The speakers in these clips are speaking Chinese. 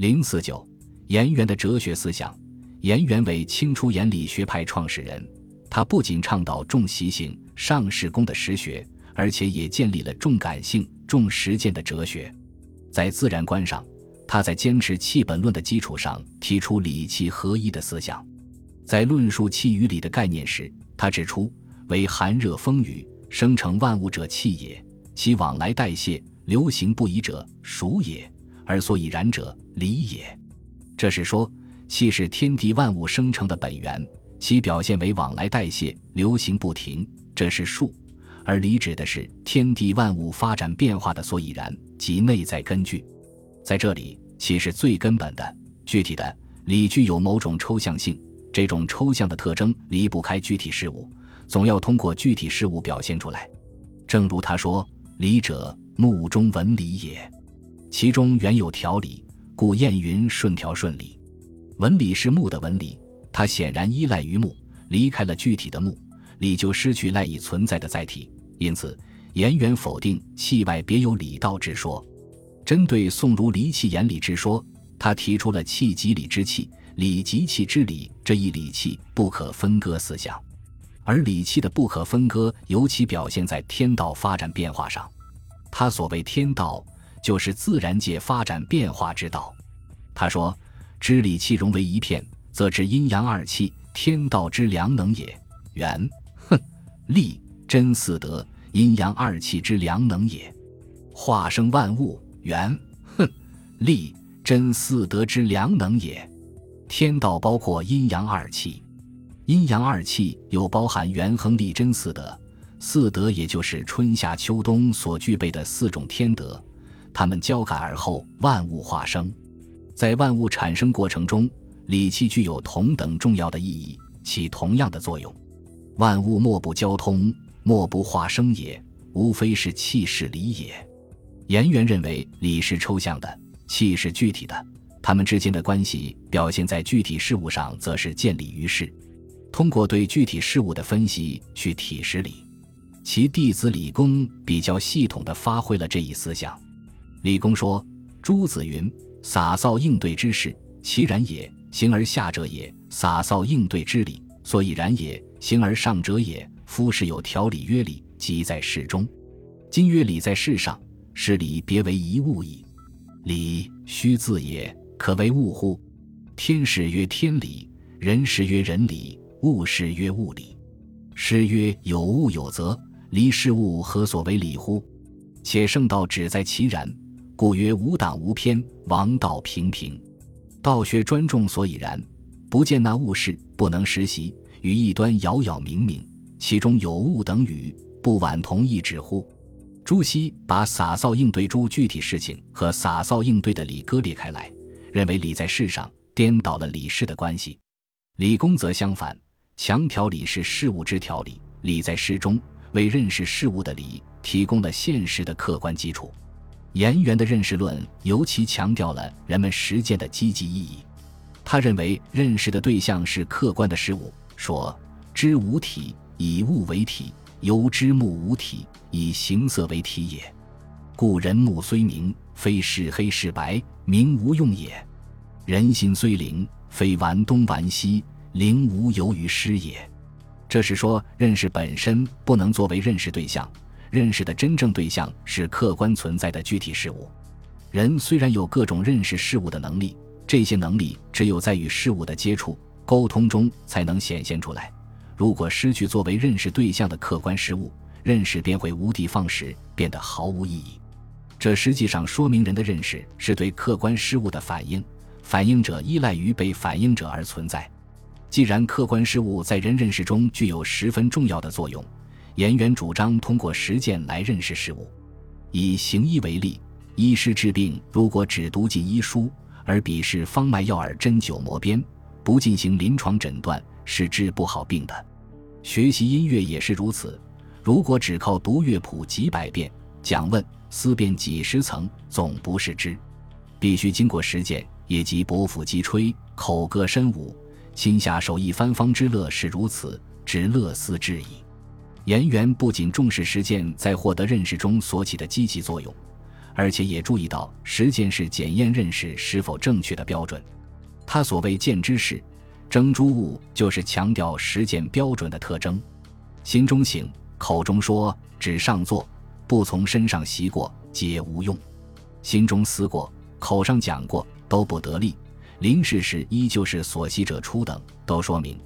零四九，颜渊的哲学思想。颜渊为清初颜理学派创始人，他不仅倡导重习性、上士功的实学，而且也建立了重感性、重实践的哲学。在自然观上，他在坚持气本论的基础上提出理气合一的思想。在论述气与理的概念时，他指出：为寒热风雨生成万物者气也，其往来代谢、流行不已者暑也，而所以然者理也。这是说。气是天地万物生成的本源，其表现为往来代谢、流行不停，这是数；而理指的是天地万物发展变化的所以然及内在根据。在这里，气是最根本的、具体的，理具有某种抽象性。这种抽象的特征离不开具体事物，总要通过具体事物表现出来。正如他说：“理者，目中闻理也，其中原有条理，故谚云：顺条顺理。”纹理是木的纹理，它显然依赖于木，离开了具体的木，理就失去赖以存在的载体。因此，颜渊否定气外别有理道之说。针对宋儒离气言理之说，他提出了气即理之气，理即气之理这一理气不可分割思想。而理气的不可分割，尤其表现在天道发展变化上。他所谓天道，就是自然界发展变化之道。他说。知理气融为一片，则知阴阳二气，天道之良能也。元，哼，立真四德，阴阳二气之良能也。化生万物，元，哼，立真四德之良能也。天道包括阴阳二气，阴阳二气又包含元亨利真四德。四德也就是春夏秋冬所具备的四种天德，它们交感而后，万物化生。在万物产生过程中，理气具有同等重要的意义，起同样的作用。万物莫不交通，莫不化生也，无非是气是理也。颜渊认为，理是抽象的，气是具体的，他们之间的关系表现在具体事物上，则是建立于事。通过对具体事物的分析去体识理。其弟子李公比较系统地发挥了这一思想。李公说：“朱子云。”洒扫应对之事，其然也；形而下者也。洒扫应对之理，所以然也；形而上者也。夫事有条理曰理，即在事中。今曰理在事上，是理别为一物矣。理虚字也，可为物乎？天事曰天理，人事曰人理，物事曰物理。诗曰：“有物有则，离事物何所为理乎？”且圣道只在其然。故曰无党无偏，王道平平。道学专重所以然，不见那物事不能实习，与异端杳杳冥冥，其中有物等语，不晚同一指乎？朱熹把洒扫应对诸具体事情和洒扫应对的理割裂开来，认为理在事上，颠倒了理事的关系。李公则相反，强调理是事物之条理，理在事中，为认识事物的理提供了现实的客观基础。颜渊的认识论尤其强调了人们实践的积极意义。他认为认识的对象是客观的事物，说：“知无体，以物为体；由知目无体，以形色为体也。故人目虽明，非是黑是白，明无用也；人心虽灵，非玩东玩西，灵无由于失也。”这是说，认识本身不能作为认识对象。认识的真正对象是客观存在的具体事物。人虽然有各种认识事物的能力，这些能力只有在与事物的接触、沟通中才能显现出来。如果失去作为认识对象的客观事物，认识便会无的放矢，变得毫无意义。这实际上说明人的认识是对客观事物的反应，反应者依赖于被反应者而存在。既然客观事物在人认识中具有十分重要的作用。颜渊主张通过实践来认识事物。以行医为例，医师治病如果只读尽医书，而笔试方脉药饵针灸磨鞭，不进行临床诊断，是治不好病的。学习音乐也是如此，如果只靠读乐谱几百遍，讲问思辨几十层，总不是知。必须经过实践，也即伯父击吹，口歌身舞，亲下手一番方知乐是如此，知乐思之矣。颜渊不仅重视实践在获得认识中所起的积极作用，而且也注意到实践是检验认识是否正确的标准。他所谓见之事，征诸物，就是强调实践标准的特征。心中醒，口中说，只上座，不从身上习过，皆无用；心中思过，口上讲过，都不得力。临事时依旧是所习者出等，都说明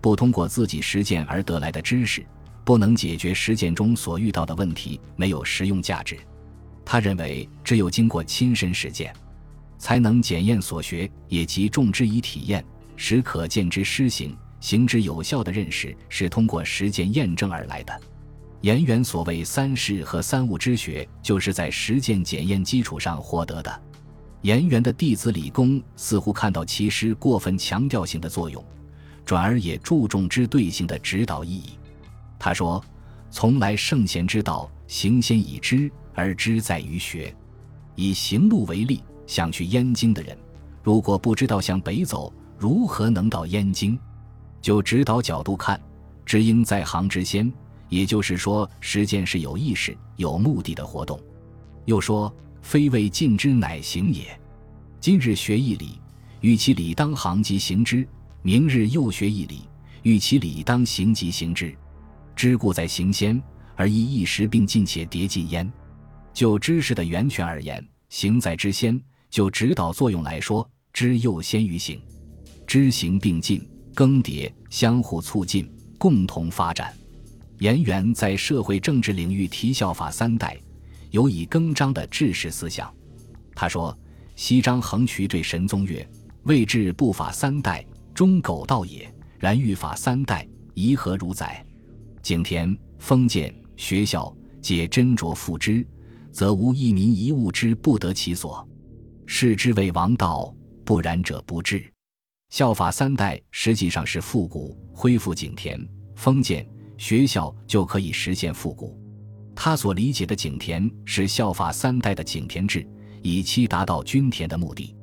不通过自己实践而得来的知识，不能解决实践中所遇到的问题，没有实用价值。他认为，只有经过亲身实践，才能检验所学，也即重之以体验，使可见之施行。行之有效的认识是通过实践验证而来的。颜渊所谓三世和三物之学，就是在实践检验基础上获得的。颜渊的弟子李公似乎看到其师过分强调性的作用，转而也注重之对性的指导意义。他说：“从来圣贤之道，行先以知，而知在于学。以行路为例，想去燕京的人，如果不知道向北走，如何能到燕京？”就指导角度看，知应在行之先，也就是说，实践是有意识、有目的的活动。又说，非谓尽之乃行也。今日学一理，欲其理当行即行之；明日又学一理，欲其理当行即行之。知故在行先，而以一时并进且迭进焉。就知识的源泉而言，行在知先；就指导作用来说，知又先于行，知行并进。更迭，相互促进，共同发展。颜渊在社会政治领域提效法三代，有以更张的治世思想。他说：“西张横渠对神宗曰：‘未至不法三代，终苟道也。然欲法三代，宜何如哉？’景田、封建、学校，皆斟酌付之，则无一民一物之不得其所。视之为王道，不然者不治。”效法三代实际上是复古，恢复景田、封建学校就可以实现复古。他所理解的景田是效法三代的景田制，以期达到均田的目的。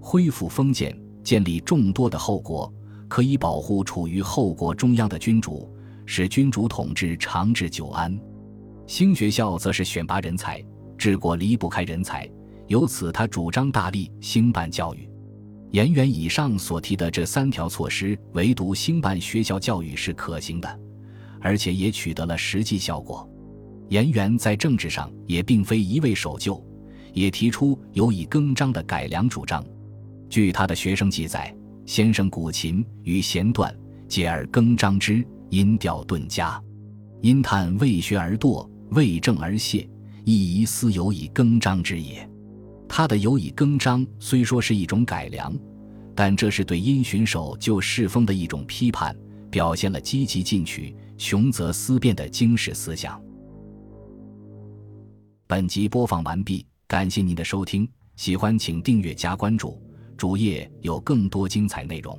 恢复封建，建立众多的后国，可以保护处于后国中央的君主，使君主统治长治久安。新学校则是选拔人才，治国离不开人才，由此他主张大力兴办教育。颜渊以上所提的这三条措施，唯独兴办学校教育是可行的，而且也取得了实际效果。颜渊在政治上也并非一味守旧，也提出有以更张的改良主张。据他的学生记载，先生古琴与弦断，解而更张之，音调顿佳。因叹未学而惰，未正而懈，亦疑思有以更张之也。他的有以更张虽说是一种改良，但这是对因循守旧世风的一种批判，表现了积极进取、穷则思变的经世思想。本集播放完毕，感谢您的收听，喜欢请订阅加关注，主页有更多精彩内容。